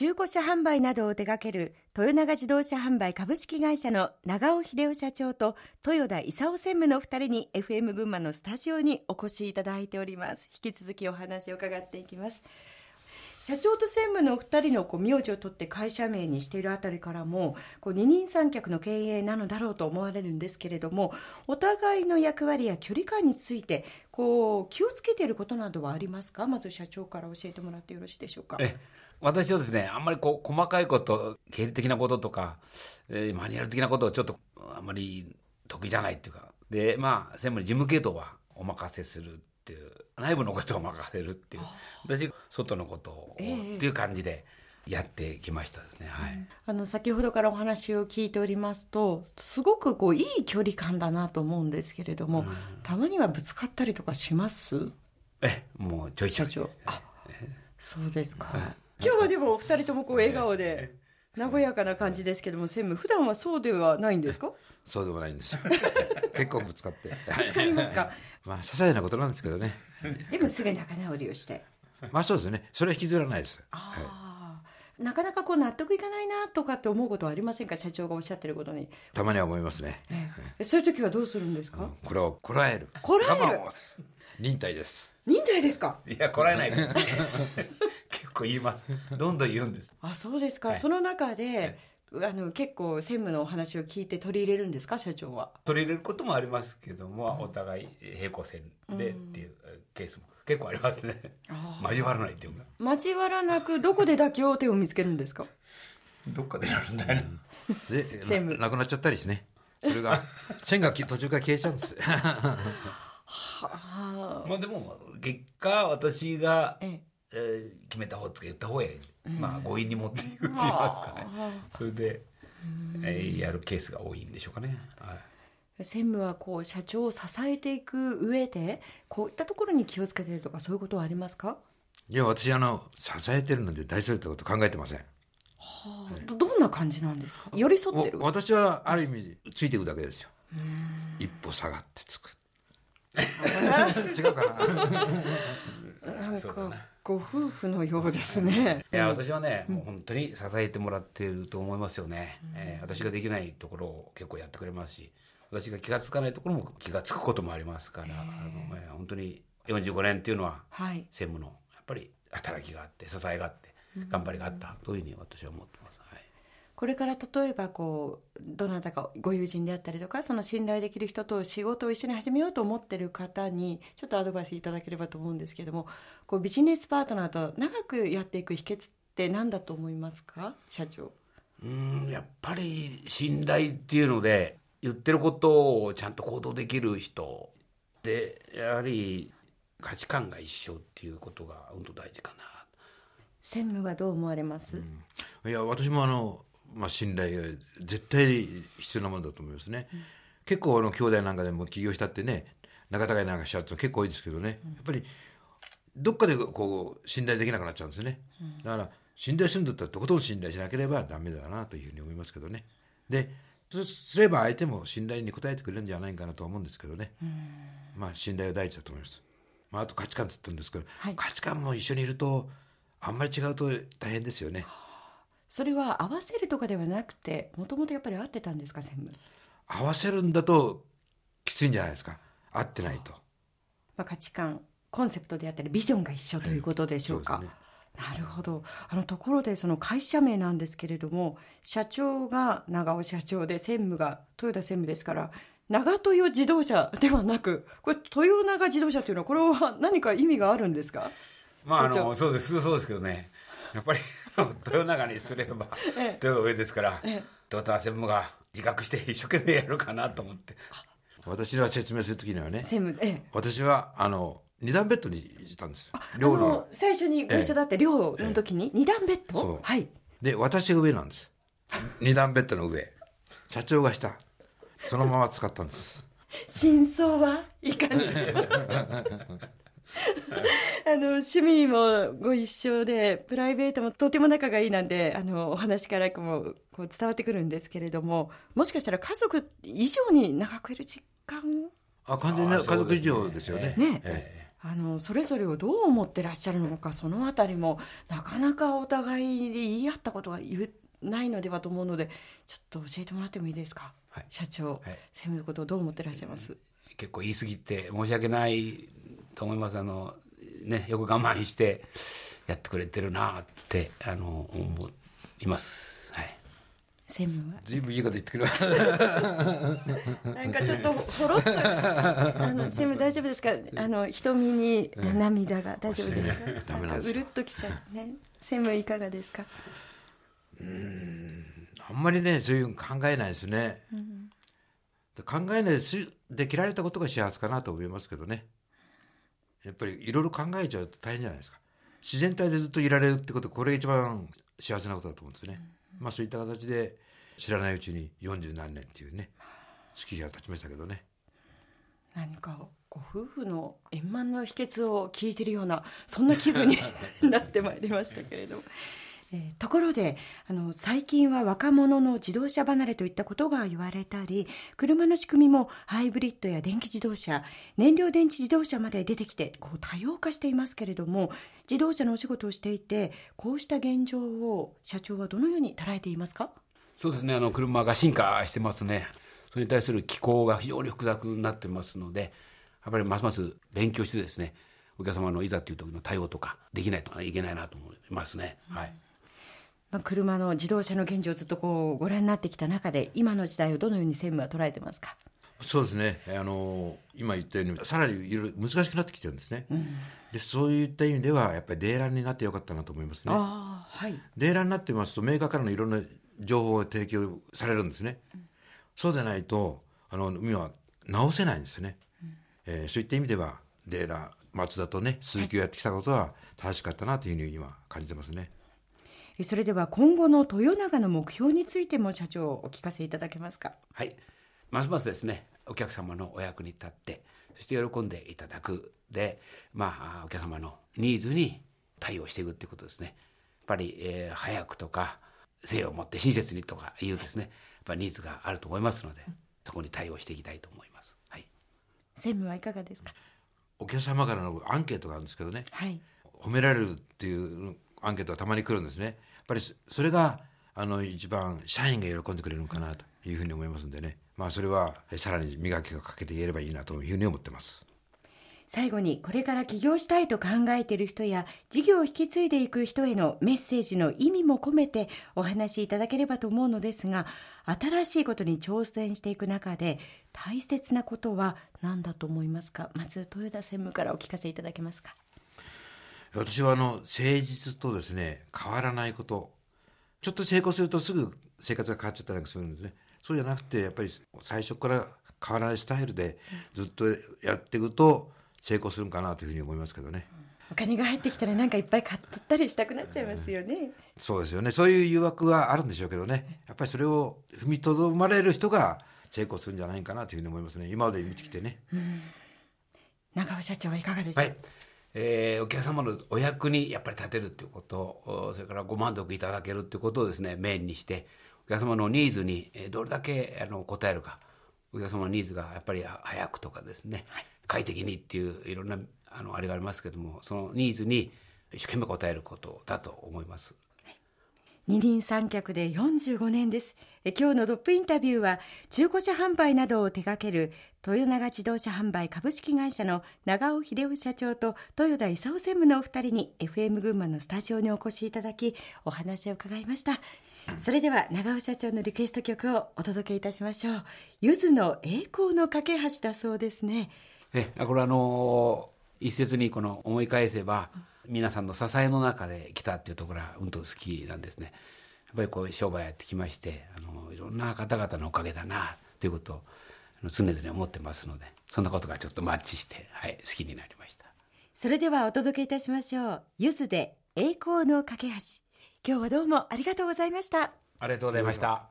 中古車販売などを手掛ける豊永自動車販売株式会社の長尾秀夫社長と豊田勲専務の二人に FM 群馬のスタジオにお越しいただいております。引き続きお話を伺っていきます。社長と専務のお二人のこう名字を取って会社名にしているあたりからもこう二人三脚の経営なのだろうと思われるんですけれどもお互いの役割や距離感についてこう気をつけていることなどはありますか？まず社長から教えてもらってよろしいでしょうか。え。私はですね、あんまりこう細かいこと、経理的なこととか、えー、マニュアル的なことをちょっとあんまり得意じゃないっていうか、で、まあ、専務に事務系統はお任せする、内部のことを任せるっていう、私、外のことを、っていう感じで。やってきましたですね、はい、あの先ほどからお話を聞いておりますとすごくこういい距離感だなと思うんですけれども、うん、たまにはぶつかったりとかします？えもうちょいちょい。社長あそうですか、今日はでもお二人ともこう笑顔で和やかな感じですけども専務普段はそうではないんですか？そうでもないんです 結構ぶつかって。ぶつかりますか？まあ些細なことなんですけどね。でもすぐ仲直りをして。まあそうですね。それは引きずらないです。あ、あ、なかなかこう納得いかないなとかって思うことはありませんか？社長がおっしゃってることに。たまには思いますね、そういう時はどうするんですか、うん、これをこらえる。こらえる？忍耐です。忍耐ですか？いやこらえない 構言います。どんどん言うんです。あそうですか、はい、その中で、はい、あの結構専務のお話を聞いて取り入れるんですか？社長は。取り入れることもありますけども、うん、お互い平行線でっていうケースも結構ありますね。交わらないっていうか。交わらなくどこで妥協点を見つけるんですか？どっかでやるんだよで専務。なくなっちゃったりしね。それが 線が途中から消えちゃうんです。はあ。まあでも結果私が、えええー、決めた方つけ言った方へ、まあ強引に持っていくって言いますかね、それで、えー、やるケースが多いんでしょうかね。はい。専務はこう社長を支えていく上でこういったところに気をつけてるとかそういうことはありますか？いや私あの支えてるので大それたこと考えてません。はあ、どんな感じなんですか？寄り添ってる？私はある意味ついていくだけですよ。一歩下がってつく。違うかなな。んかご夫婦のようですね。いや、私はね、もう本当に支えてもらっていると思いますよね。うん、えー、私ができないところを結構やってくれますし、私が気が付かないところも気が付くこともありますから、えー、あのえー、本当に45年っていうのは、はい、専務のやっぱり働きがあって、支えがあって、頑張りがあった、というふうに私は思ってます。これから例えばこうどなたかご友人であったりとかその信頼できる人と仕事を一緒に始めようと思ってる方にちょっとアドバイスいただければと思うんですけどもこうビジネスパートナーと長くやっていく秘訣って何だと思いますか社長？うんやっぱり信頼っていうので言ってることをちゃんと行動できる人でやはり価値観が一緒っていうことが本当大事かな。専務はどう思われます、うん、いや私もあのまあ、信頼が絶対必要なものだと思いますね、うん、結構あの兄弟なんかでも起業したってね仲違いなんかしちゃうと結構多いですけどね、うん、やっぱりどっかでこう信頼できなくなっちゃうんですね、うん、だから信頼するんだったらとことん信頼しなければダメだなというふうに思いますけどね。でそうすれば相手も信頼に応えてくれるんじゃないかなと思うんですけどね、まあ信頼は第一だと思います、まあ、あと価値観って言ったんですけど、はい、価値観も一緒にいるとあんまり違うと大変ですよね。それは合わせるとかではなくてもともとやっぱり合ってたんですか専務？合わせるんだときついんじゃないですか。合ってないと、まあ、価値観コンセプトであったりビジョンが一緒ということでしょうか、はい、ね、なるほど。あのところでその会社名なんですけれども社長が長尾社長で専務が豊田専務ですから長豊自動車ではなくこれ豊長自動車というのはこれは何か意味があるんですか？まああのそうですそうですけどね。やっぱり 豊永にすれば、ええ、豊上ですから、ええ、豊田専務が自覚して一生懸命やるかなと思って。私が説明するときにはね専務、ええ、私はあの二段ベッドにいたんです寮の。最初にご一緒だって寮の時に二段ベッド、はい。で私が上なんです。二段ベッドの上。社長が下。そのまま使ったんです。真相はいかに？あの趣味もご一緒でプライベートもとても仲がいいなんであのお話からもこう伝わってくるんですけれどももしかしたら家族以上に長くいる時間？あ完全に家族以上ですよね。ね、えあのそれぞれをどう思ってらっしゃるのかそのあたりもなかなかお互いで言い合ったことがないのではと思うのでちょっと教えてもらってもいいですか、はい。社長、はい。専務のことをどう思ってらっしゃいます、結構言い過ぎて申し訳ないと思います。あのねよく我慢してやってくれてるなってあの思います。はい。専務は。ずいぶんいいこと言ってくれます。なんかちょっとほろっとあの専務大丈夫ですか？あの瞳に涙が。大丈夫ですか、ダメなんですよ。うるっときちゃう。ね。専務いかがですか？あんまりねそういうの考えないですね、考えないですで切られたことが幸せかなと思いますけどねやっぱりいろいろ考えちゃうと大変じゃないですか。自然体でずっといられるってことこれが一番幸せなことだと思うんですね、まあそういった形で知らないうちに40何年っていうね月日が経ちましたけどね。何かご夫婦の円満の秘訣を聞いてるようなそんな気分に なってまいりましたけれども、えーところであの最近は若者の自動車離れといったことが言われたり車の仕組みもハイブリッドや電気自動車燃料電池自動車まで出てきてこう多様化していますけれども自動車のお仕事をしていてこうした現状を社長はどのように捉えていますか？そうですね、あの車が進化してますね、それに対する機構が非常に複雑になってますので、やっぱりますます勉強してですね、お客様のいざという時の対応とかできないといけないなと思いますね。はい。まあ、車の自動車の現状をずっとこうご覧になってきた中で今の時代をどのように専務は捉えてますか？そうですね。あの今言ったようにさらにいろいろ難しくなってきてるんですね、でそういった意味ではやっぱりデーランになってよかったなと思いますね。ああはい。デーランになってますとメーカーからのいろんな情報が提供されるんですね、そうでないとあの海は直せないんですよね、えーそういった意味ではデーラ松田とね鈴木をやってきたことは正しかったなというふうに今感じてますね。えそれでは今後の豊永の目標についても社長お聞かせいただけますか？はい、ますますですねお客様のお役に立ってそして喜んでいただく。で、まあ、お客様のニーズに対応していくっていうことですね。やっぱり、えー早くとか誠意を持って親切にとかいうですね。やっぱりニーズがあると思いますのでそこに対応していきたいと思います。はい。専務はいかがですか？お客様からのアンケートがあるんですけどね。はい。褒められるっていうアンケートがたまに来るんですね。やっぱりそれがあの一番社員が喜んでくれるのかなというふうに思いますんでね。まあそれはさらに磨きをかけていければいいなというふうに思ってます。最後にこれから起業したいと考えている人や事業を引き継いでいく人へのメッセージの意味も込めてお話しいただければと思うのですが新しいことに挑戦していく中で大切なことは何だと思いますか？まず豊田専務からお聞かせいただけますか？私はあの誠実とですね変わらないこと。ちょっと成功するとすぐ生活が変わっちゃったりするんですね。そうじゃなくてやっぱり最初から変わらないスタイルでずっとやっていくと成功するんかなというふうに思いますけどね。お金が入ってきたらなんかいっぱい買ったりしたくなっちゃいますよね、そうですよね。そういう誘惑はあるんでしょうけどね。やっぱりそれを踏みとどまれる人が成功するんじゃないかなというふうに思いますね。今まで見てきてね。長尾社長はいかがでしょう、はいえーお客様のお役にやっぱり立てるっていうことおそれからご満足いただけるっていうことをですねメインにしてお客様のニーズにえーどれだけあの応えるかお客様のニーズがやっぱり早くとかですね、快適にっていういろんなあのあれがありますけどもそのニーズに一生懸命応えることだと思います。二人三脚で45年です。え今日のトップインタビューは中古車販売などを手掛ける豊永自動車販売株式会社の長尾秀夫社長と豊田勲専務のお二人に FM 群馬のスタジオにお越しいただきお話を伺いました。それでは長尾社長のリクエスト曲をお届けいたしましょう。ゆずの栄光の架け橋だそうですね。えこれあの一説にこの思い返せば皆さんの支えの中で来たっていうところはうんと好きなんですね。やっぱりこう商売やってきましてあのいろんな方々のおかげだなということをあの常々思ってますのでそんなことがちょっとマッチして、はい、好きになりました。それではお届けいたしましょう。ゆずで栄光の架け橋。今日はどうもありがとうございました。ありがとうございました